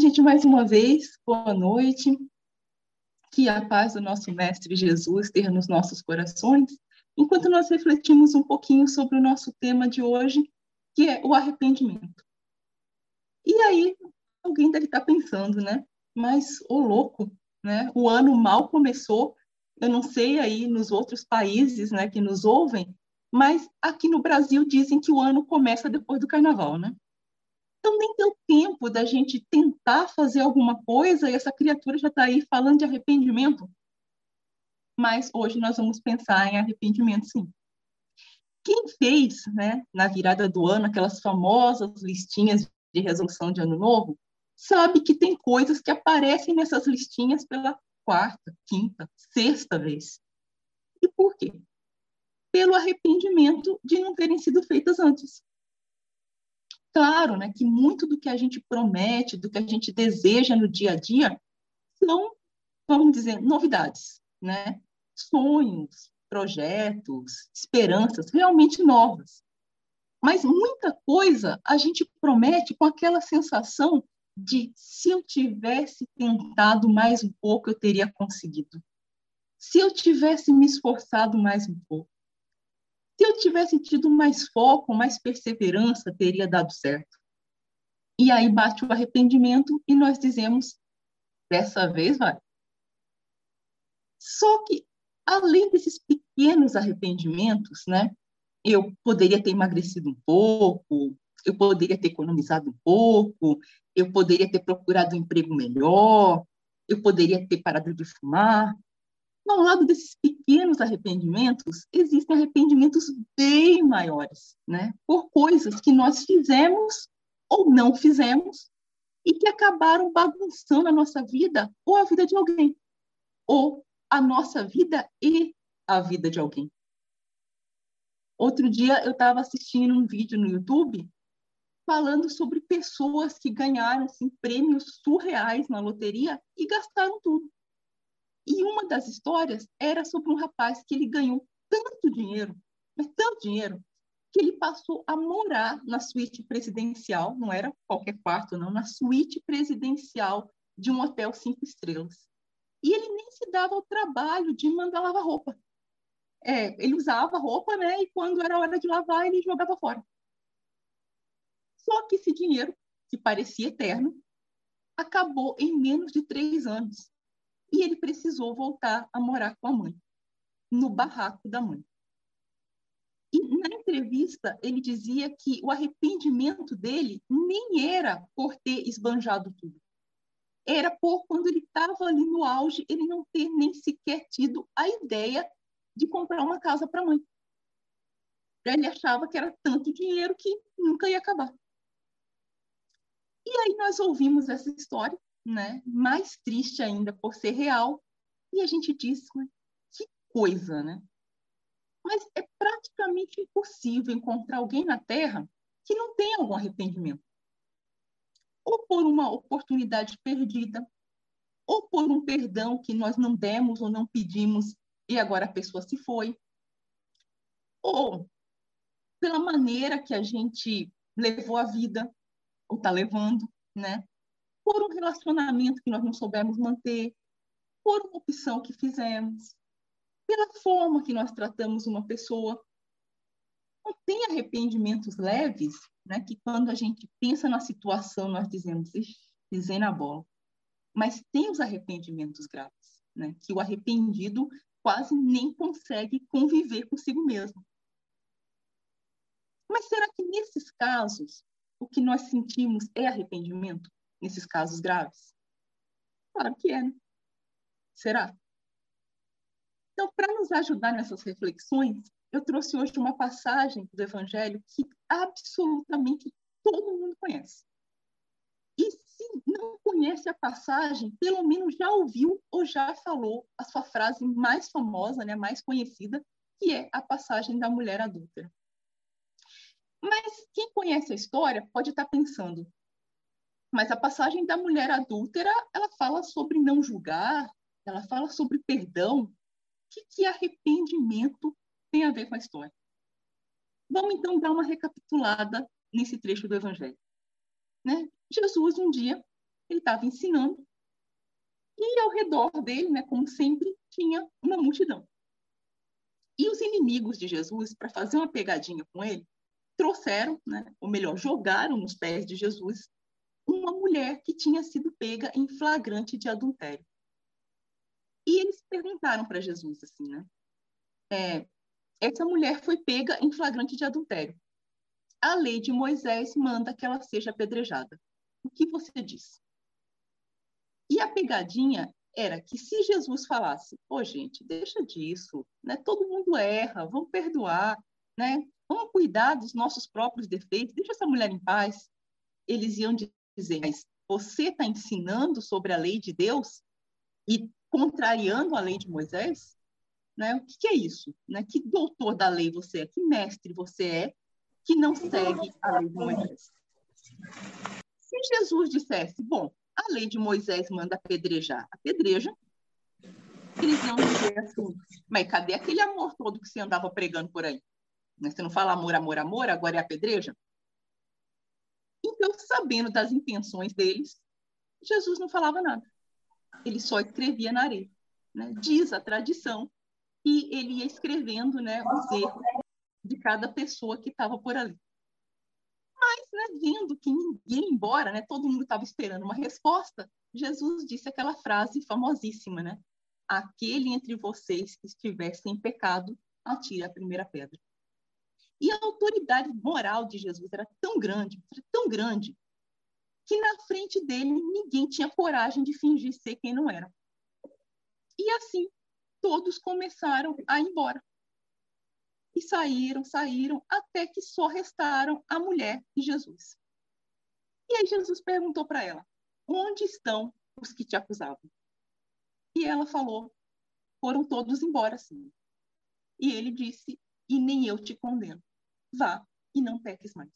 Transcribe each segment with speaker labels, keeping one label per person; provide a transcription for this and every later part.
Speaker 1: gente, mais uma vez, boa noite. Que a paz do nosso Mestre Jesus esteja nos nossos corações, enquanto nós refletimos um pouquinho sobre o nosso tema de hoje, que é o arrependimento. E aí, alguém deve estar pensando, né? Mas, ô louco, né? O ano mal começou. Eu não sei aí nos outros países, né, que nos ouvem, mas aqui no Brasil dizem que o ano começa depois do carnaval, né? Então nem deu tempo da gente tentar fazer alguma coisa e essa criatura já está aí falando de arrependimento. Mas hoje nós vamos pensar em arrependimento, sim. Quem fez, né, na virada do ano, aquelas famosas listinhas de resolução de ano novo, sabe que tem coisas que aparecem nessas listinhas pela quarta, quinta, sexta vez. E por quê? Pelo arrependimento de não terem sido feitas antes. Claro, né, que muito do que a gente promete, do que a gente deseja no dia a dia, são, vamos dizer, novidades, né? Sonhos, projetos, esperanças realmente novas. Mas muita coisa a gente promete com aquela sensação de se eu tivesse tentado mais um pouco, eu teria conseguido. Se eu tivesse me esforçado mais um pouco. Se eu tivesse tido mais foco, mais perseverança, teria dado certo. E aí bate o arrependimento e nós dizemos: dessa vez vai. Só que, além desses pequenos arrependimentos, né, eu poderia ter emagrecido um pouco, eu poderia ter economizado um pouco, eu poderia ter procurado um emprego melhor, eu poderia ter parado de fumar. Ao lado desses pequenos arrependimentos, existem arrependimentos bem maiores, né? Por coisas que nós fizemos ou não fizemos e que acabaram bagunçando a nossa vida ou a vida de alguém, ou a nossa vida e a vida de alguém. Outro dia eu estava assistindo um vídeo no YouTube falando sobre pessoas que ganharam assim, prêmios surreais na loteria e gastaram tudo. E uma das histórias era sobre um rapaz que ele ganhou tanto dinheiro, mas tanto dinheiro, que ele passou a morar na suíte presidencial, não era qualquer quarto, não, na suíte presidencial de um hotel cinco estrelas. E ele nem se dava o trabalho de mandar lavar roupa. É, ele usava roupa, né? E quando era hora de lavar, ele jogava fora. Só que esse dinheiro, que parecia eterno, acabou em menos de três anos. E ele precisou voltar a morar com a mãe, no barraco da mãe. E na entrevista, ele dizia que o arrependimento dele nem era por ter esbanjado tudo. Era por, quando ele estava ali no auge, ele não ter nem sequer tido a ideia de comprar uma casa para a mãe. Ele achava que era tanto dinheiro que nunca ia acabar. E aí nós ouvimos essa história, né? Mais triste ainda por ser real, e a gente diz, que coisa, né? Mas é praticamente impossível encontrar alguém na Terra que não tenha algum arrependimento. Ou por uma oportunidade perdida, ou por um perdão que nós não demos ou não pedimos e agora a pessoa se foi, ou pela maneira que a gente levou a vida, ou está levando, né? Por um relacionamento que nós não soubemos manter, por uma opção que fizemos, pela forma que nós tratamos uma pessoa. Não tem arrependimentos leves, né? Que quando a gente pensa na situação, nós dizemos, pisei na bola. Mas tem os arrependimentos graves, né? Que o arrependido quase nem consegue conviver consigo mesmo. Mas será que nesses casos o que nós sentimos é arrependimento nesses casos graves? Claro que é, né? Será? Então, para nos ajudar nessas reflexões, eu trouxe hoje uma passagem do Evangelho que absolutamente todo mundo conhece. E se não conhece a passagem, pelo menos já ouviu ou já falou a sua frase mais famosa, né, mais conhecida, que é a passagem da mulher adúltera. Mas quem conhece a história pode estar pensando, mas a passagem da mulher adúltera, ela fala sobre não julgar, ela fala sobre perdão. O que, que arrependimento tem a ver com a história? Vamos então dar uma recapitulada nesse trecho do Evangelho. Né? Jesus um dia ele estava ensinando, e ao redor dele, né, como sempre, tinha uma multidão. E os inimigos de Jesus, para fazer uma pegadinha com ele, trouxeram, né, ou melhor, jogaram nos pés de Jesus uma mulher que tinha sido pega em flagrante de adultério. E eles perguntaram para Jesus assim, né? É, essa mulher foi pega em flagrante de adultério. A lei de Moisés manda que ela seja apedrejada. O que você diz? E a pegadinha era que se Jesus falasse, pô, oh, gente, deixa disso, né? Todo mundo erra, vamos perdoar, né? Vamos cuidar dos nossos próprios defeitos, deixa essa mulher em paz. Eles iam dizer, mas você está ensinando sobre a lei de Deus e contrariando a lei de Moisés? Né? O que, que é isso? Né? Que doutor da lei você é? Que mestre você é que não segue a lei de Moisés? Se Jesus dissesse, bom, a lei de Moisés manda apedrejar, apedreja. Eles iam dizer assim, mas cadê aquele amor todo que você andava pregando por aí? Né, você não fala amor, amor, amor, agora é apedreja? Então, sabendo das intenções deles, Jesus não falava nada. Ele só escrevia na areia. Né? Diz a tradição que ele ia escrevendo né, os erros de cada pessoa que estava por ali. Mas, né, vendo que ninguém ia embora, né, todo mundo estava esperando uma resposta, Jesus disse aquela frase famosíssima, né? Aquele entre vocês que estiver sem pecado, atire a primeira pedra. E a autoridade moral de Jesus era tão grande, era tão grande, que na frente dele ninguém tinha coragem de fingir ser quem não era. E assim, todos começaram a ir embora. E saíram, saíram, até que só restaram a mulher e Jesus. E aí Jesus perguntou para ela: Onde estão os que te acusavam? E ela falou: Foram todos embora, sim. E ele disse: E nem eu te condeno. Vá e não peques mais.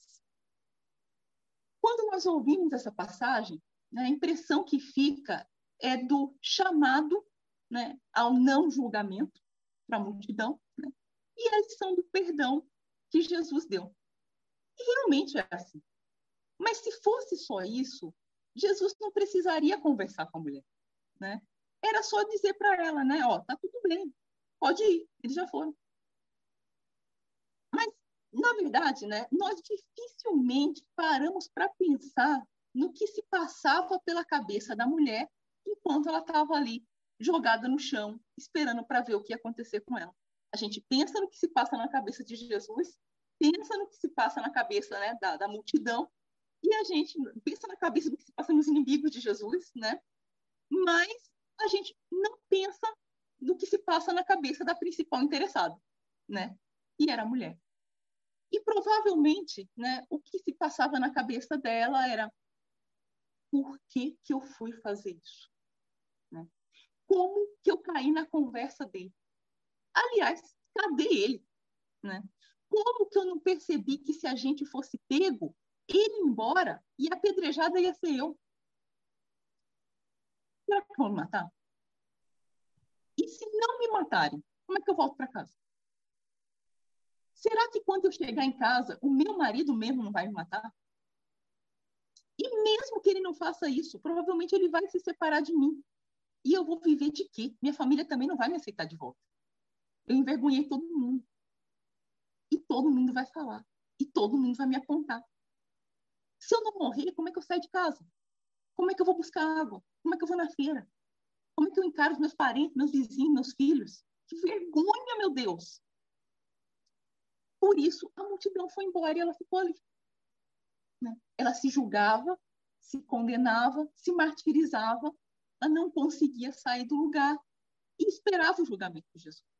Speaker 1: Quando nós ouvimos essa passagem, né, a impressão que fica é do chamado né, ao não julgamento para a multidão, né, e a lição do perdão que Jesus deu. E realmente é assim. Mas se fosse só isso, Jesus não precisaria conversar com a mulher, né? Era só dizer para ela, né? Ó, tá tudo bem, pode ir. Eles já foram. Mas verdade, né? Nós dificilmente paramos para pensar no que se passava pela cabeça da mulher enquanto ela estava ali jogada no chão, esperando para ver o que ia acontecer com ela. A gente pensa no que se passa na cabeça de Jesus, pensa no que se passa na cabeça né, da, da multidão, e a gente pensa na cabeça do que se passa nos inimigos de Jesus, né? Mas a gente não pensa no que se passa na cabeça da principal interessada, né? E era a mulher. E provavelmente, né, o que se passava na cabeça dela era por que, que eu fui fazer isso? Né? Como que eu caí na conversa dele? Aliás, cadê ele? Né? Como que eu não percebi que se a gente fosse pego, ele embora e apedrejada ia ser eu? Será que vão me matar? E se não me matarem, como é que eu volto para casa? Será que quando eu chegar em casa, o meu marido mesmo não vai me matar? E mesmo que ele não faça isso, provavelmente ele vai se separar de mim. E eu vou viver de quê? Minha família também não vai me aceitar de volta. Eu envergonhei todo mundo. E todo mundo vai falar. E todo mundo vai me apontar. Se eu não morrer, como é que eu saio de casa? Como é que eu vou buscar água? Como é que eu vou na feira? Como é que eu encaro os meus parentes, meus vizinhos, meus filhos? Que vergonha, meu Deus! Por isso, a multidão foi embora e ela ficou ali. Né? Ela se julgava, se condenava, se martirizava, ela não conseguia sair do lugar e esperava o julgamento de Jesus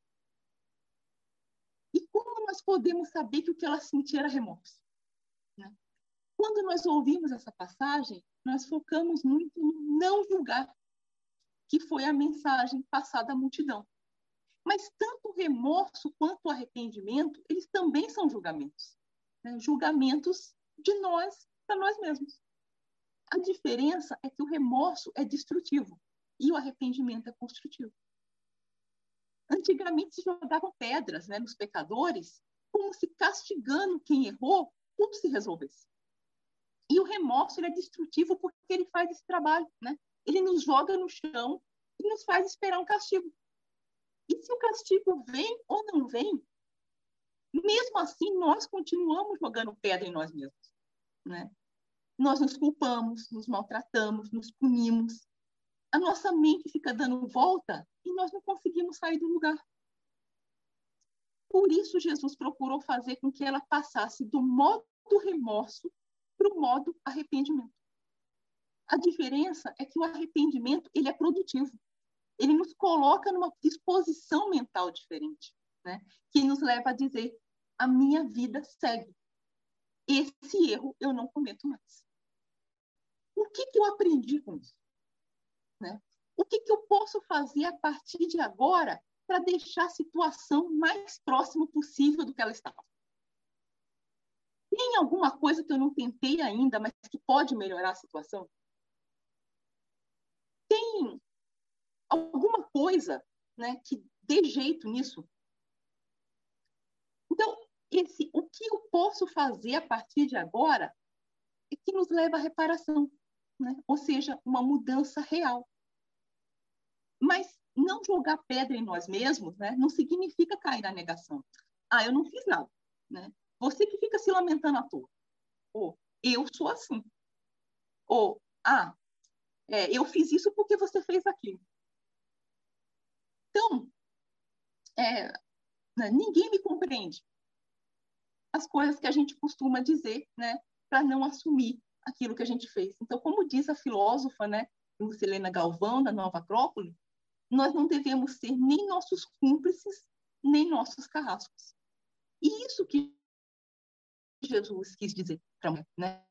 Speaker 1: nós podemos saber que o que ela sentia era remorso? Né? Quando nós ouvimos essa passagem, nós focamos muito no não julgar, que foi a mensagem passada à multidão. Mas tanto o remorso quanto o arrependimento, eles também são julgamentos. Né? Julgamentos de nós para nós mesmos. A diferença é que o remorso é destrutivo e o arrependimento é construtivo. Antigamente se jogavam pedras né, nos pecadores, como se castigando quem errou, tudo se resolvesse. E o remorso é destrutivo porque ele faz esse trabalho, né? Ele nos joga no chão e nos faz esperar um castigo. E se o castigo vem ou não vem, mesmo assim nós continuamos jogando pedra em nós mesmos, né? Nós nos culpamos, nos maltratamos, nos punimos. A nossa mente fica dando volta e nós não conseguimos sair do lugar. Por isso, Jesus procurou fazer com que ela passasse do modo remorso para o modo arrependimento. A diferença é que o arrependimento ele é produtivo. Ele nos coloca numa disposição mental diferente, né? que nos leva a dizer: a minha vida segue. Esse erro eu não cometo mais. O que, que eu aprendi com isso? Né? O que, que eu posso fazer a partir de agora para deixar a situação mais próxima possível do que ela estava? Tem alguma coisa que eu não tentei ainda, mas que pode melhorar a situação? Tem alguma coisa né, que dê jeito nisso? Então, esse, o que eu posso fazer a partir de agora é que nos leva à reparação, né? ou seja, uma mudança real. Mas não jogar pedra em nós mesmos né, não significa cair na negação. Ah, eu não fiz nada. Né? Você que fica se lamentando à toa. Ou, eu sou assim. Ou, ah, é, eu fiz isso porque você fez aquilo. Então, é, né, ninguém me compreende. As coisas que a gente costuma dizer, né, para não assumir aquilo que a gente fez. Então, como diz a filósofa, né, Lucilena Galvão, da Nova Acrópole, nós não devemos ser nem nossos cúmplices, nem nossos carrascos. E isso que Jesus quis dizer para né?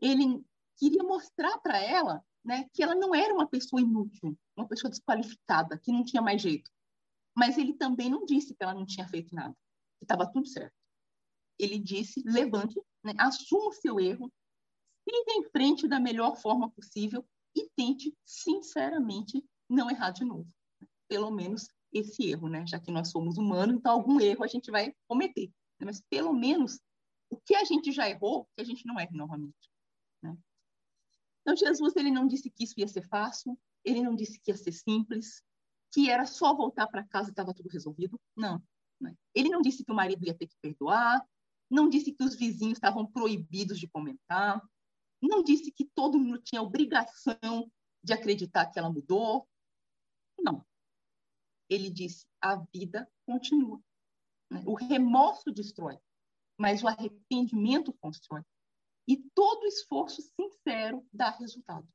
Speaker 1: Ele queria mostrar para ela, né, que ela não era uma pessoa inútil, uma pessoa desqualificada, que não tinha mais jeito. Mas ele também não disse que ela não tinha feito nada, que estava tudo certo. Ele disse: levante, né, assuma o seu erro, siga em frente da melhor forma possível e tente, sinceramente, não errar de novo. Pelo menos esse erro, né? Já que nós somos humanos, então algum erro a gente vai cometer. Mas pelo menos o que a gente já errou, que a gente não erre novamente. Então, Jesus ele não disse que isso ia ser fácil, ele não disse que ia ser simples, que era só voltar para casa e estava tudo resolvido. Não. Né? Ele não disse que o marido ia ter que perdoar, não disse que os vizinhos estavam proibidos de comentar, não disse que todo mundo tinha obrigação de acreditar que ela mudou. Não. Ele disse: a vida continua. Né? O remorso destrói, mas o arrependimento constrói. E todo esforço sincero dá resultado.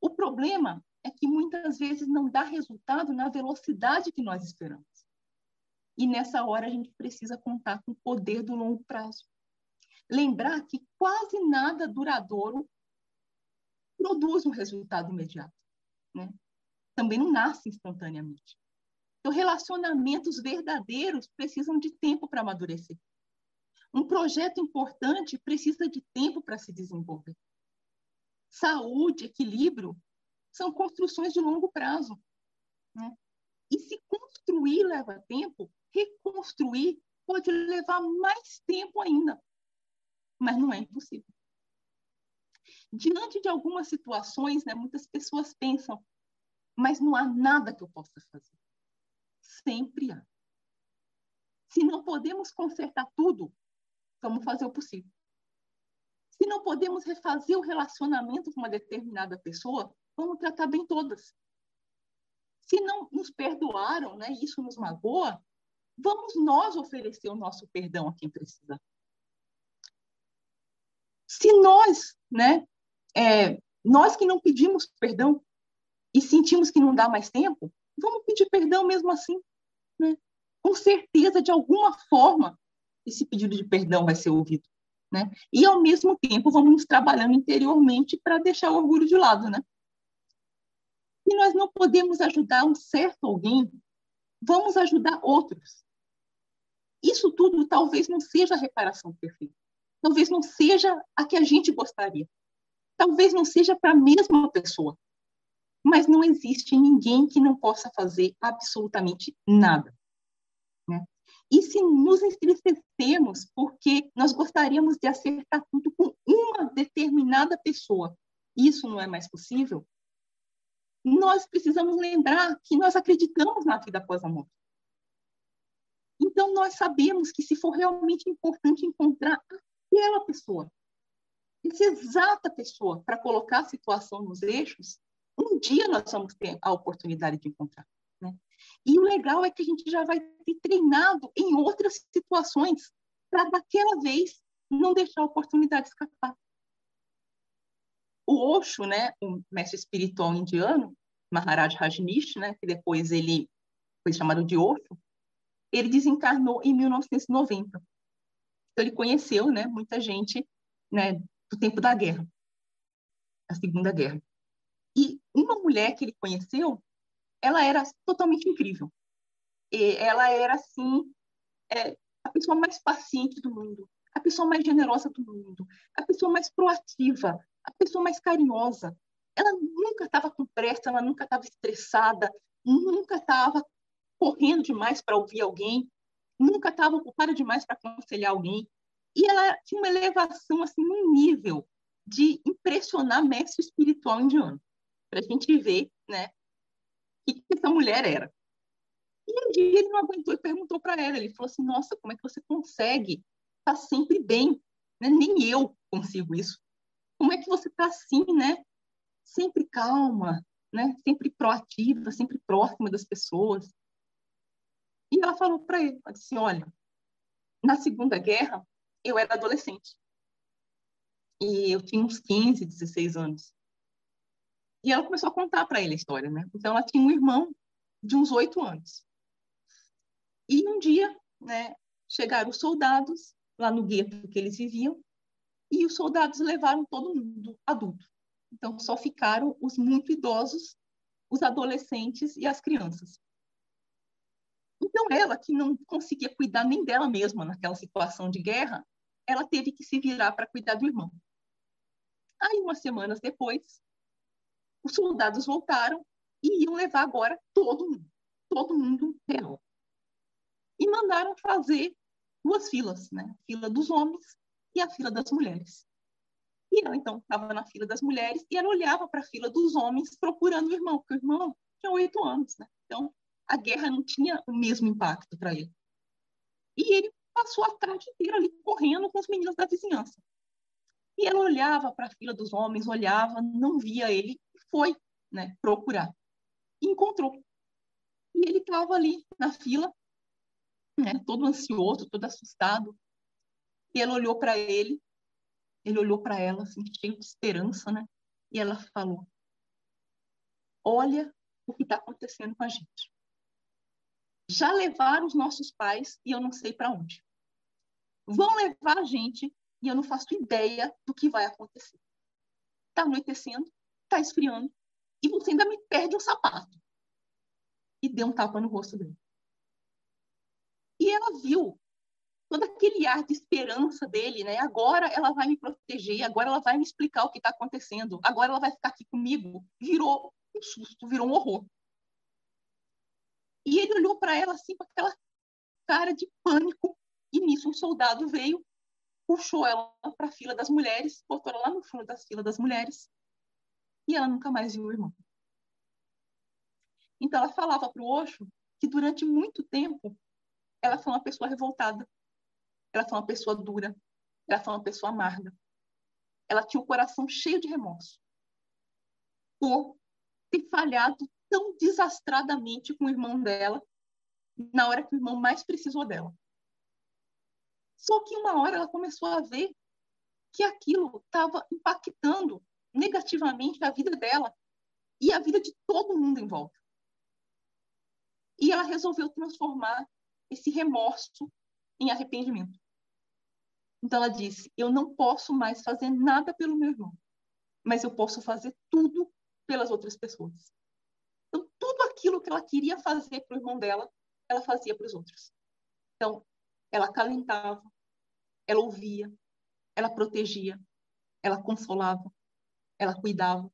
Speaker 1: O problema é que muitas vezes não dá resultado na velocidade que nós esperamos. E nessa hora a gente precisa contar com o poder do longo prazo. Lembrar que quase nada duradouro produz um resultado imediato. Né? Também não nasce instantaneamente. Então, relacionamentos verdadeiros precisam de tempo para amadurecer. Um projeto importante precisa de tempo para se desenvolver. Saúde, equilíbrio, são construções de longo prazo. Né? E se construir leva tempo, reconstruir pode levar mais tempo ainda. Mas não é impossível. Diante de algumas situações, né, muitas pessoas pensam, mas não há nada que eu possa fazer. Sempre há. Se não podemos consertar tudo, Vamos fazer o possível. Se não podemos refazer o relacionamento com uma determinada pessoa, vamos tratar bem todas. Se não nos perdoaram, né, isso nos magoa, vamos nós oferecer o nosso perdão a quem precisa. Se nós, né, é, nós que não pedimos perdão e sentimos que não dá mais tempo, vamos pedir perdão mesmo assim, né? Com certeza, de alguma forma, esse pedido de perdão vai ser ouvido. Né? E, ao mesmo tempo, vamos trabalhando interiormente para deixar o orgulho de lado. Né? Se nós não podemos ajudar um certo alguém, vamos ajudar outros. Isso tudo talvez não seja a reparação perfeita. Talvez não seja a que a gente gostaria. Talvez não seja para a mesma pessoa. Mas não existe ninguém que não possa fazer absolutamente nada. E se nos entristecemos porque nós gostaríamos de acertar tudo com uma determinada pessoa, isso não é mais possível, nós precisamos lembrar que nós acreditamos na vida após a morte. Então, nós sabemos que se for realmente importante encontrar aquela pessoa, essa exata pessoa, para colocar a situação nos eixos, um dia nós vamos ter a oportunidade de encontrar. Né? E o legal é que a gente já vai ter treinado em outras situações para, daquela vez, não deixar a oportunidade escapar. O Osho, né, o mestre espiritual indiano, Maharaj Rajneesh, né, que depois ele foi chamado de Osho, ele desencarnou em 1990. Então, ele conheceu né, muita gente né, do tempo da guerra, a Segunda Guerra. E uma mulher que ele conheceu, ela era totalmente incrível. E ela era, assim, é, a pessoa mais paciente do mundo, a pessoa mais generosa do mundo, a pessoa mais proativa, a pessoa mais carinhosa. Ela nunca estava com pressa, ela nunca estava estressada, nunca estava correndo demais para ouvir alguém, nunca estava ocupada demais para aconselhar alguém. E ela tinha uma elevação, assim, um nível de impressionar mestre espiritual indiano, para a gente ver, né, que, que essa mulher era. E um dia ele não aguentou e perguntou para ela, ele falou assim, nossa, como é que você consegue estar tá sempre bem? Né? Nem eu consigo isso. Como é que você está assim, né? Sempre calma, né? Sempre proativa, sempre próxima das pessoas. E ela falou para ele, ela disse, olha, na Segunda Guerra, eu era adolescente. E eu tinha uns 15, 16 anos. E ela começou a contar para ele a história, né? Então, ela tinha um irmão de uns oito anos. E um dia, né, chegaram os soldados lá no gueto que eles viviam, e os soldados levaram todo mundo adulto. Então, só ficaram os muito idosos, os adolescentes e as crianças. Então, ela, que não conseguia cuidar nem dela mesma naquela situação de guerra, ela teve que se virar para cuidar do irmão. Aí, umas semanas depois, os soldados voltaram e iam levar agora todo mundo, todo mundo real. E mandaram fazer duas filas, né? A fila dos homens e a fila das mulheres. E ela, então, estava na fila das mulheres e ela olhava para a fila dos homens procurando o irmão, porque o irmão tinha oito anos, né? Então, a guerra não tinha o mesmo impacto para ele. E ele passou a tarde inteira ali correndo com os meninos da vizinhança. E ela olhava para a fila dos homens, olhava, não via ele, foi né, procurar. E encontrou. E ele estava ali na fila, né, todo ansioso, todo assustado. E ela olhou para ele, ele olhou para ela, assim, cheio de esperança, né? E ela falou: Olha o que está acontecendo com a gente já levaram os nossos pais e eu não sei para onde. Vão levar a gente e eu não faço ideia do que vai acontecer. Está anoitecendo, está esfriando e você ainda me perde um sapato. E deu um tapa no rosto dele. E ela viu todo aquele ar de esperança dele, né? Agora ela vai me proteger, agora ela vai me explicar o que está acontecendo, agora ela vai ficar aqui comigo. Virou um susto, virou um horror. E ele olhou para ela assim com aquela cara de pânico. E nisso um soldado veio, puxou ela para a fila das mulheres, botou ela lá no fundo da fila das mulheres. E ela nunca mais viu o irmão. Então ela falava para o Osho que durante muito tempo ela foi uma pessoa revoltada. Ela foi uma pessoa dura. Ela foi uma pessoa amarga. Ela tinha o coração cheio de remorso por ter falhado tão desastradamente com o irmão dela na hora que o irmão mais precisou dela. Só que uma hora ela começou a ver que aquilo estava impactando negativamente a vida dela e a vida de todo mundo em volta. E ela resolveu transformar esse remorso em arrependimento. Então ela disse: Eu não posso mais fazer nada pelo meu irmão, mas eu posso fazer tudo pelas outras pessoas. Então, tudo aquilo que ela queria fazer para o irmão dela, ela fazia para os outros. Então, ela acalentava, ela ouvia, ela protegia, ela consolava, ela cuidava.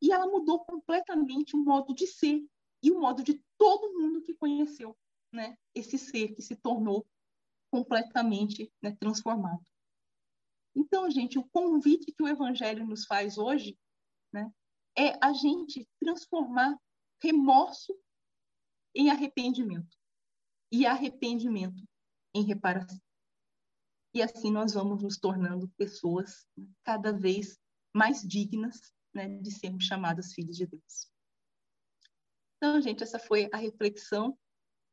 Speaker 1: E ela mudou completamente o modo de ser e o modo de todo mundo que conheceu né, esse ser que se tornou completamente né, transformado. Então, gente, o convite que o Evangelho nos faz hoje né, é a gente transformar remorso em arrependimento e arrependimento em reparação. E assim nós vamos nos tornando pessoas cada vez mais dignas né, de sermos chamadas filhos de Deus. Então, gente, essa foi a reflexão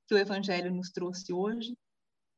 Speaker 1: que o Evangelho nos trouxe hoje.